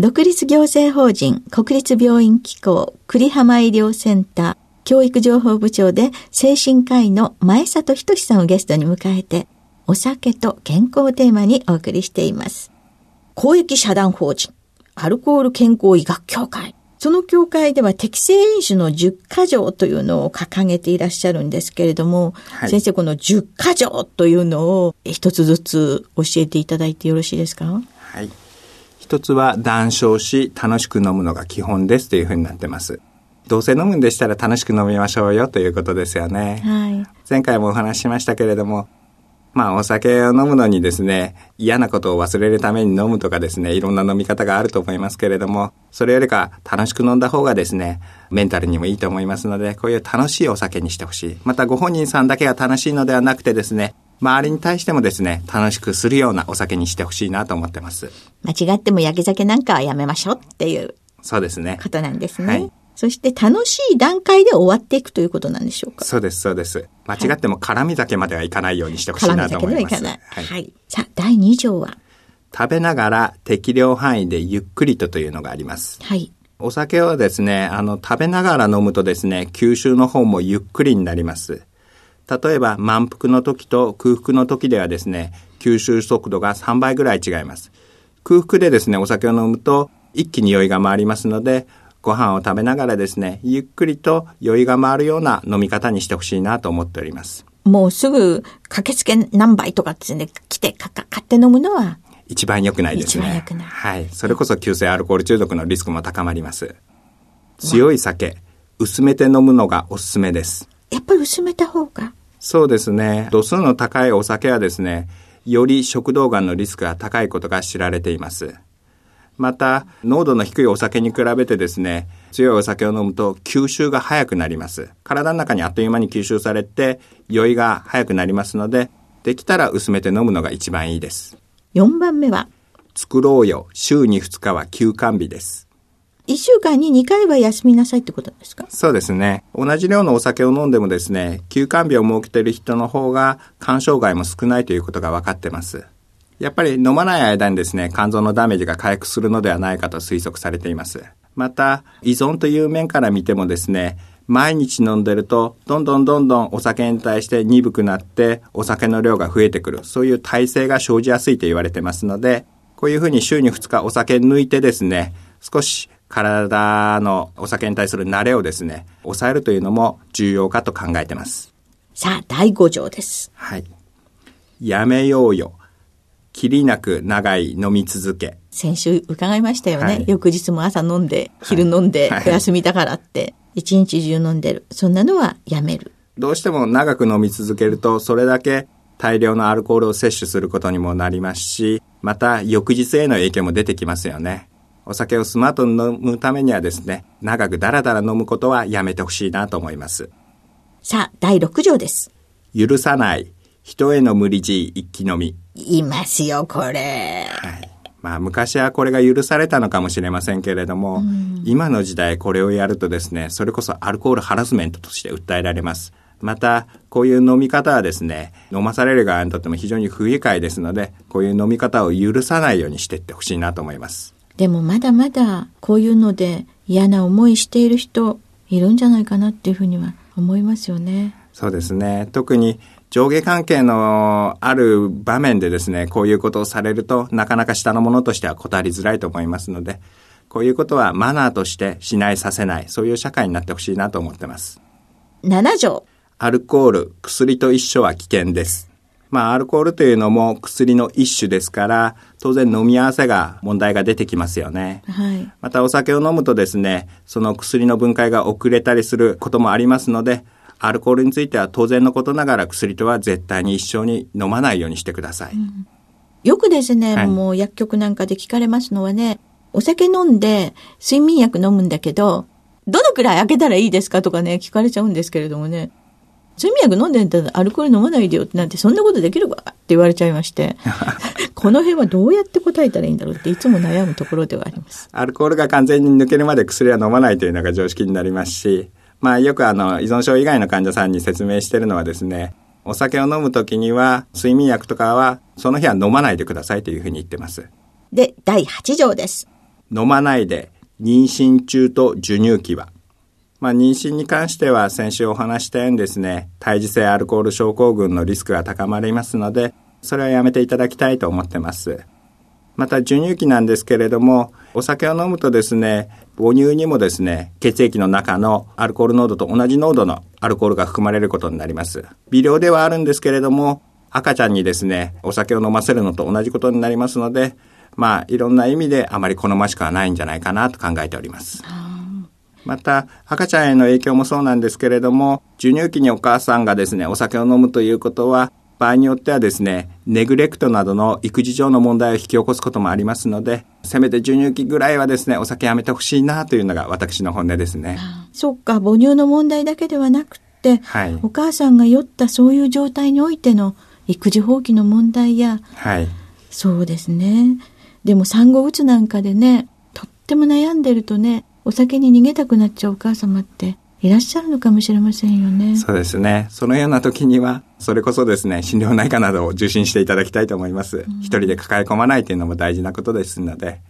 独立行政法人国立病院機構栗浜医療センター教育情報部長で精神科医の前里仁さんをゲストに迎えてお酒と健康をテーマにお送りしています。公益社団法人アルコール健康医学協会その協会では適正飲酒の10か条というのを掲げていらっしゃるんですけれども、はい、先生この10か条というのを一つずつ教えていただいてよろしいですか？はい。一つは談笑し楽しく飲むのが基本ですというふうになってます。どうせ飲むんでしたら楽しく飲みましょうよということですよね。はい、前回もお話ししましたけれども、まあお酒を飲むのにですね、嫌なことを忘れるために飲むとかですね、いろんな飲み方があると思いますけれども、それよりか楽しく飲んだ方がですね、メンタルにもいいと思いますので、こういう楽しいお酒にしてほしい。またご本人さんだけが楽しいのではなくてですね、周りに対してもですね、楽しくするようなお酒にしてほしいなと思ってます。間違っても焼き酒なんかはやめましょうっていう。そうですね。ことなんですね。はい。そして楽しい段階で終わっていくということなんでしょうかそうです、そうです。間違っても絡み酒まではいかないようにしてほしいなと思います。絡み酒ではいかない。はい。はい、さあ、第2条は？食べながら適量範囲でゆっくりとというのがあります。はい。お酒はですね、あの、食べながら飲むとですね、吸収の方もゆっくりになります。例えば満腹の時と空腹の時ではですね、吸収速度が3倍ぐらい違います。空腹でですね、お酒を飲むと一気に酔いが回りますので、ご飯を食べながらですね、ゆっくりと酔いが回るような飲み方にしてほしいなと思っております。もうすぐ駆けつけ何杯とかですね、来てかか買って飲むのは一番良くないですね。一番良くない。はい。それこそ急性アルコール中毒のリスクも高まります。強い酒、薄めて飲むのがおすすめです。やっぱり薄めた方がそうですね。度数の高いお酒はですね、より食道がんのリスクが高いことが知られています。また、濃度の低いお酒に比べてですね、強いお酒を飲むと吸収が早くなります。体の中にあっという間に吸収されて、酔いが早くなりますので、できたら薄めて飲むのが一番いいです。4番目は？作ろうよ、週に2日は休館日です。一週間に2回は休みなさいってことですか？そうですね。同じ量のお酒を飲んでもですね、休館日を設けている人の方が肝障害も少ないということが分かってます。やっぱり飲まない間にですね、肝臓のダメージが回復するのではないかと推測されています。また、依存という面から見てもですね、毎日飲んでると、どんどんどんどんお酒に対して鈍くなって、お酒の量が増えてくる。そういう体制が生じやすいと言われてますので、こういうふうに週に2日お酒抜いてですね、少し体のお酒に対する慣れをですね、抑えるというのも重要かと考えてます。さあ、第5条です。はい。やめようよ。きりなく長い飲み続け。先週伺いましたよね。はい、翌日も朝飲んで、昼飲んで、お休みだからって、一日中飲んでる。そんなのはやめる。どうしても長く飲み続けると、それだけ大量のアルコールを摂取することにもなりますし、また翌日への影響も出てきますよね。お酒をスマートに飲むためにはですね、長くダラダラ飲むことはやめてほしいなと思います。さあ、第6条です。許さない。人への無理強い一気飲み。いますよ、これ。はい。まあ昔はこれが許されたのかもしれませんけれども、うん、今の時代これをやるとですね、それこそアルコールハラスメントとして訴えられます。また、こういう飲み方はですね、飲まされる側にとっても非常に不愉快ですので、こういう飲み方を許さないようにしていってほしいなと思います。でもまだまだこういうので嫌な思いしている人いるんじゃないかなっていうふうには思いますよね。そうですね。特に上下関係のある場面でですね、こういうことをされると、なかなか下のものとしては答えづらいと思いますので、こういうことはマナーとしてしないさせない、そういう社会になってほしいなと思ってます。7条。アルコール、薬と一緒は危険です。まあ、アルコールというのも薬の一種ですから、当然飲み合わせが問題が出てきますよね。はい。またお酒を飲むとですね、その薬の分解が遅れたりすることもありますので、アルコールについては当然のことながら薬とは絶対に一緒に飲まないようにしてください。うん、よくですね、はい、もう薬局なんかで聞かれますのはね、お酒飲んで睡眠薬飲むんだけど、どのくらい開けたらいいですかとかね、聞かれちゃうんですけれどもね。睡眠薬飲んでんだらアルコール飲まないでよってなんてそんなことできるか？って言われちゃいまして、この辺はどうやって答えたらいいんだろうっていつも悩むところではあります。アルコールが完全に抜けるまで薬は飲まないというのが常識になりますし、まあよくあの依存症以外の患者さんに説明してるのはですね、お酒を飲むときには睡眠薬とかはその日は飲まないでくださいというふうに言ってます。で、第8条です。飲まないで妊娠中と授乳期はまあ、妊娠に関しては先週お話したようにですね、胎児性アルコール症候群のリスクが高まりますので、それはやめていただきたいと思ってます。また授乳期なんですけれども、お酒を飲むとですね、母乳にもですね、血液の中のアルコール濃度と同じ濃度のアルコールが含まれることになります。微量ではあるんですけれども、赤ちゃんにですね、お酒を飲ませるのと同じことになりますので、まあ、いろんな意味であまり好ましくはないんじゃないかなと考えております。また、赤ちゃんへの影響もそうなんですけれども、授乳期にお母さんがですね、お酒を飲むということは、場合によってはですね、ネグレクトなどの育児上の問題を引き起こすこともありますので、せめて授乳期ぐらいはですね、お酒やめてほしいなというのが私の本音ですね。そっか、母乳の問題だけではなくて、はい、お母さんが酔ったそういう状態においての育児放棄の問題や、はい、そうですね。でも産後うつなんかでね、とっても悩んでるとね、お酒に逃げたくなっちゃうお母様っていらっしゃるのかもしれませんよね。そうですね。そのような時には、それこそですね、心療内科などを受診していただきたいと思います。うん、一人で抱え込まないというのも大事なことですので。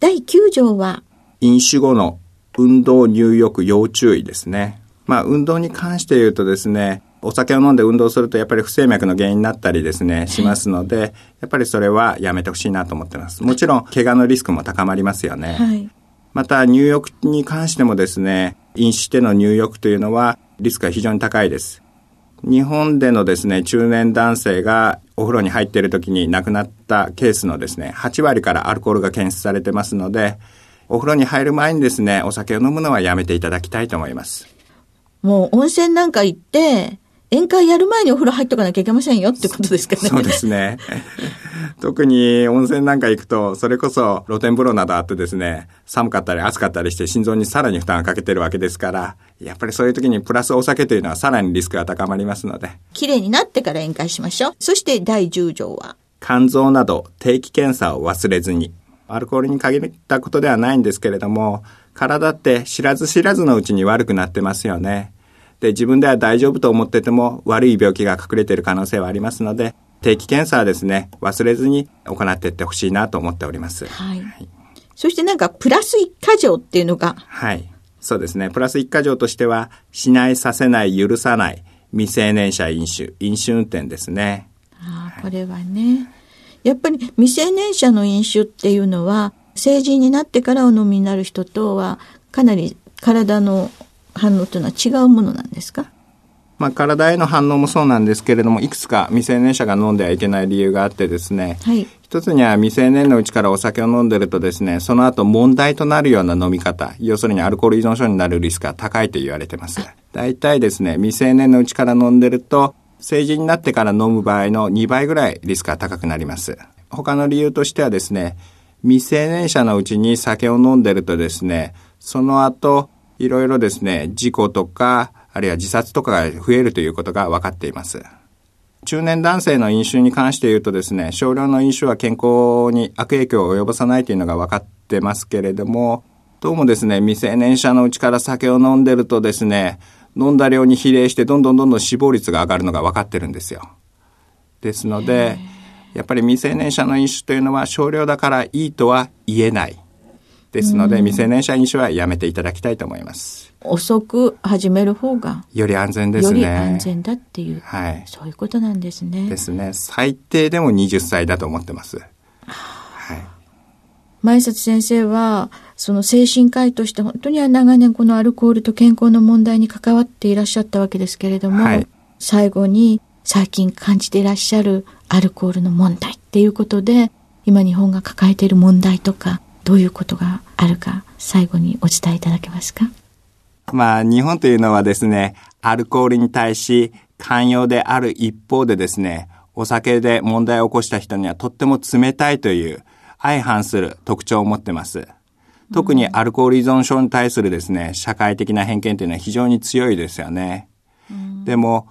第9条は？飲酒後の運動入浴要注意ですね。まあ、運動に関して言うとですね、お酒を飲んで運動するとやっぱり不整脈の原因になったりですね、しますので、やっぱりそれはやめてほしいなと思ってます。もちろん、怪我のリスクも高まりますよね。はいまた入浴に関してもですね、飲酒での入浴というのはリスクが非常に高いです。日本でのですね、中年男性がお風呂に入っている時に亡くなったケースのですね、8割からアルコールが検出されてますので、お風呂に入る前にですね、お酒を飲むのはやめていただきたいと思います。もう温泉なんか行って、宴会やる前にお風呂入っとかなきゃいけませんよってことですかね。そうですね。特に温泉なんか行くと、それこそ露天風呂などあってですね、寒かったり暑かったりして心臓にさらに負担がかけてるわけですから、やっぱりそういう時にプラスお酒というのはさらにリスクが高まりますので。綺麗になってから宴会しましょう。そして第10条は肝臓など定期検査を忘れずに。アルコールに限ったことではないんですけれども、体って知らず知らずのうちに悪くなってますよね。で、自分では大丈夫と思ってても悪い病気が隠れている可能性はありますので、定期検査はですね、忘れずに行っていってほしいなと思っております。はい。はい、そしてなんか、プラス1箇条っていうのが？はい。そうですね。プラス1箇条としては、しない、させない、許さない、未成年者飲酒、飲酒運転ですね。ああ、これはね。やっぱり未成年者の飲酒っていうのは、成人になってからお飲みになる人とは、かなり体の反応というのは違うものなんですか？まあ、体への反応もそうなんですけれども、いくつか未成年者が飲んではいけない理由があってですね、はい、一つには未成年のうちからお酒を飲んでるとですね、その後問題となるような飲み方、要するにアルコール依存症になるリスクが高いと言われてます。大体ですね、未成年のうちから飲んでると、成人になってから飲む場合の2倍ぐらいリスクが高くなります。他の理由としてはですね、未成年者のうちに酒を飲んでるとですね、その後、いろいろですね、事故とか、あるいは自殺とかが増えるということが分かっています。中年男性の飲酒に関して言うとですね、少量の飲酒は健康に悪影響を及ぼさないというのが分かってますけれども、どうもですね、未成年者のうちから酒を飲んでるとですね、飲んだ量に比例してどんどんどんどん死亡率が上がるのが分かってるんですよ。ですので、やっぱり未成年者の飲酒というのは少量だからいいとは言えない。ですので、未成年者飲酒はやめていただきたいと思います。遅く始める方がより安全ですね。より安全だっていう、はい、そういうことなんですね。ですね。最低でも20歳だと思ってます。はい。前里先生は、その精神科医として本当には長年このアルコールと健康の問題に関わっていらっしゃったわけですけれども、はい、最後に最近感じていらっしゃるアルコールの問題っていうことで、今日本が抱えている問題とか、どういうことがあるか、最後にお伝えいただけますか？まあ、日本というのはですね、アルコールに対し寛容である一方でですね、お酒で問題を起こした人にはとっても冷たいという相反する特徴を持ってます。特にアルコール依存症に対するですね、社会的な偏見というのは非常に強いですよね。でも、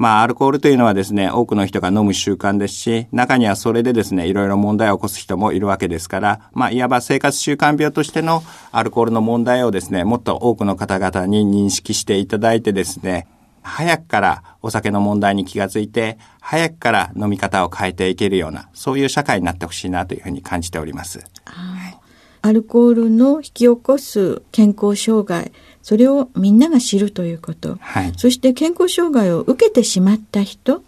まあ、アルコールというのはですね、多くの人が飲む習慣ですし、中にはそれでですね、いろいろ問題を起こす人もいるわけですから、まあ、いわば生活習慣病としてのアルコールの問題をですね、もっと多くの方々に認識していただいてですね、早くからお酒の問題に気がついて、早くから飲み方を変えていけるような、そういう社会になってほしいなというふうに感じております。アルコールの引き起こす健康障害、それをみんなが知るということ、はい、そして健康障害を受けてしまった人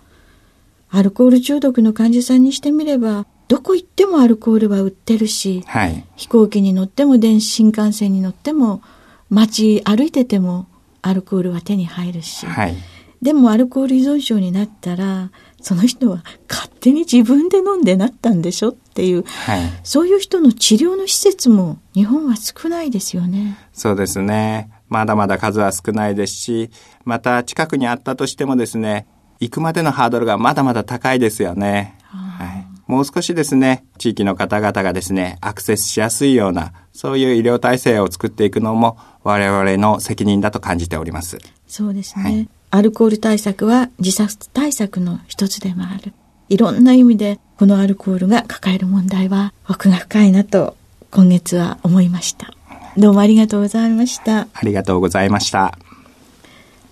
アルコール中毒の患者さんにしてみればどこ行ってもアルコールは売ってるし、はい、飛行機に乗っても電子新幹線に乗っても街歩いててもアルコールは手に入るし、はい、でもアルコール依存症になったらその人は勝手に自分で飲んでなったんでしょっていう、はい、そういう人の治療の施設も日本は少ないですよね。そうですね。まだまだ数は少ないですし、また近くにあったとしてもですね、行くまでのハードルがまだまだ高いですよね。はい、もう少しですね、地域の方々がですね、アクセスしやすいような、そういう医療体制を作っていくのも我々の責任だと感じております。そうですね。はい、アルコール対策は自殺対策の一つでもある。いろんな意味で、このアルコールが抱える問題は奥が深いなと、今月は思いました。どうもありがとうございました。ありがとうございました。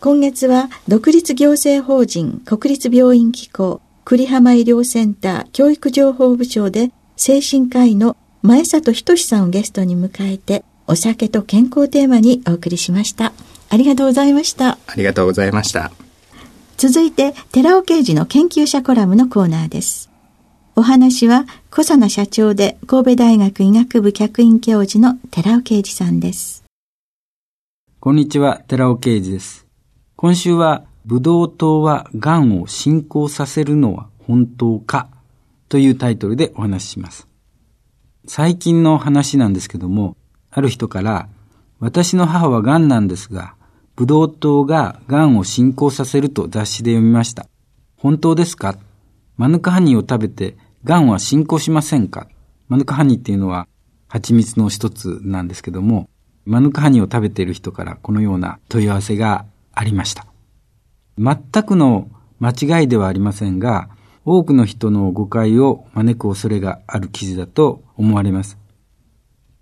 今月は独立行政法人国立病院機構栗浜医療センター教育情報部長で精神科医の前里仁さんをゲストに迎えてお酒と健康テーマにお送りしました。ありがとうございました。ありがとうございました。続いて、寺尾刑事の研究者コラムのコーナーです。お話は小佐奈社長で神戸大学医学部客員教授の寺尾啓二さんです。こんにちは、寺尾啓二です。今週は、ブドウ糖は癌を進行させるのは本当かというタイトルでお話しします。最近の話なんですけども、ある人から、私の母は癌なんですが、ブドウ糖が癌を進行させると雑誌で読みました。本当ですか？マヌカハニーを食べて、癌は進行しませんか？マヌカハニっていうのは、蜂蜜の一つなんですけども、マヌカハニを食べている人からこのような問い合わせがありました。全くの間違いではありませんが、多くの人の誤解を招く恐れがある記事だと思われます。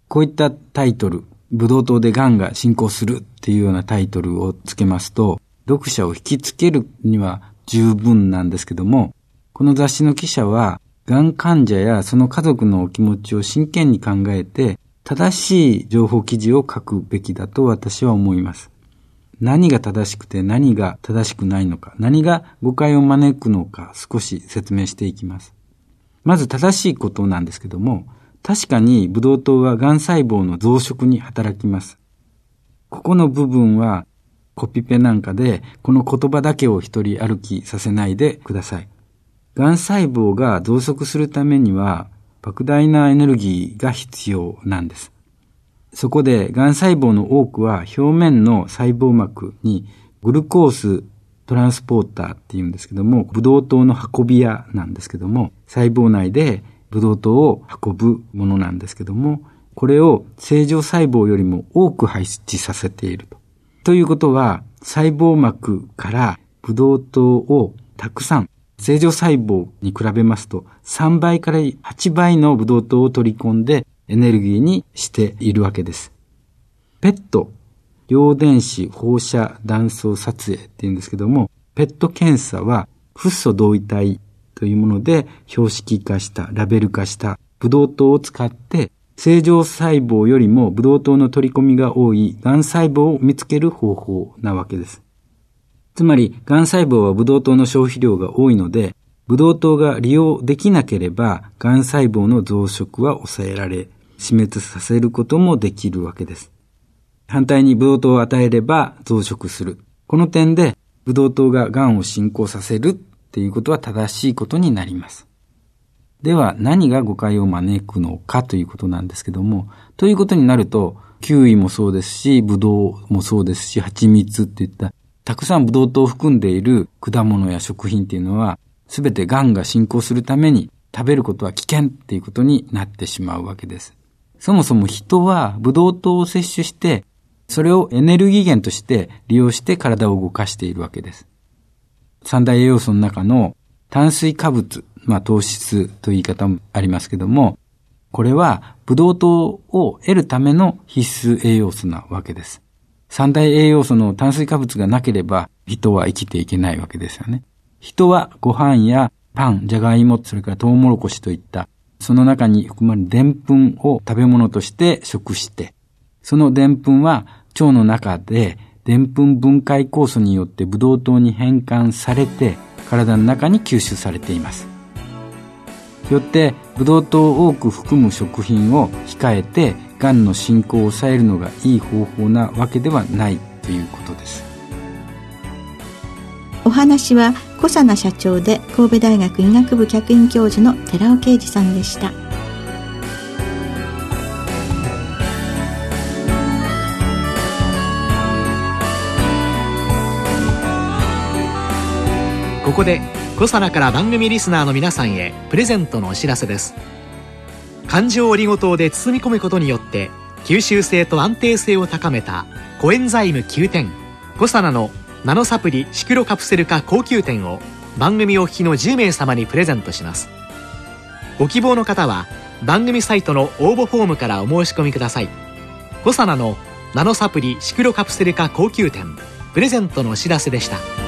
こういったタイトル、ブドウ糖で癌が進行するっていうようなタイトルをつけますと、読者を引きつけるには十分なんですけども、この雑誌の記者は、がん患者やその家族のお気持ちを真剣に考えて、正しい情報記事を書くべきだと私は思います。何が正しくて何が正しくないのか、何が誤解を招くのか少し説明していきます。まず正しいことなんですけども、確かにブドウ糖はがん細胞の増殖に働きます。ここの部分はコピペなんかでこの言葉だけを一人歩きさせないでください。癌細胞が増殖するためには、莫大なエネルギーが必要なんです。そこで、癌細胞の多くは表面の細胞膜にグルコーストランスポーターっていうんですけども、ブドウ糖の運び屋なんですけども、細胞内でブドウ糖を運ぶものなんですけども、これを正常細胞よりも多く配置させていると。ということは、細胞膜からブドウ糖をたくさん正常細胞に比べますと3倍から8倍のブドウ糖を取り込んでエネルギーにしているわけです。ペット、陽電子放射断層撮影っていうんですけども、ペット検査はフッ素同位体というもので標識化した、ラベル化したブドウ糖を使って正常細胞よりもブドウ糖の取り込みが多い癌細胞を見つける方法なわけです。つまり、癌細胞はブドウ糖の消費量が多いので、ブドウ糖が利用できなければ、癌細胞の増殖は抑えられ、死滅させることもできるわけです。反対にブドウ糖を与えれば増殖する。この点で、ブドウ糖が癌を進行させるっていうことは正しいことになります。では何が誤解を招くのかということなんですけども、ということになると、キウイもそうですし、ブドウもそうですし、蜂蜜っていった、たくさんブドウ糖を含んでいる果物や食品っていうのは、すべて癌が進行するために食べることは危険っていうことになってしまうわけです。そもそも人はブドウ糖を摂取して、それをエネルギー源として利用して体を動かしているわけです。三大栄養素の中の炭水化物、まあ糖質という言い方もありますけども、これはブドウ糖を得るための必須栄養素なわけです。三大栄養素の炭水化物がなければ人は生きていけないわけですよね。人はご飯やパン、じゃがいも、それからトウモロコシといったその中に含まれる澱粉を食べ物として食して、その澱粉は腸の中で澱粉分解酵素によってブドウ糖に変換されて体の中に吸収されています。よって、ブドウ糖を多く含む食品を控えて、癌の進行を抑えるのがいい方法なわけではないということです。お話は小佐奈社長で神戸大学医学部客員教授の寺尾啓二さんでした。ここでコサナから番組リスナーの皆さんへプレゼントのお知らせです環状オリゴ糖で包み込むことによって吸収性と安定性を高めたコエンザイム9点コサナのナノサプリシクロカプセル化高級店を番組お聞きの10名様にプレゼントします。ご希望の方は番組サイトの応募フォームからお申し込みください。コサナのナノサプリシクロカプセル化高級店プレゼントのお知らせでした。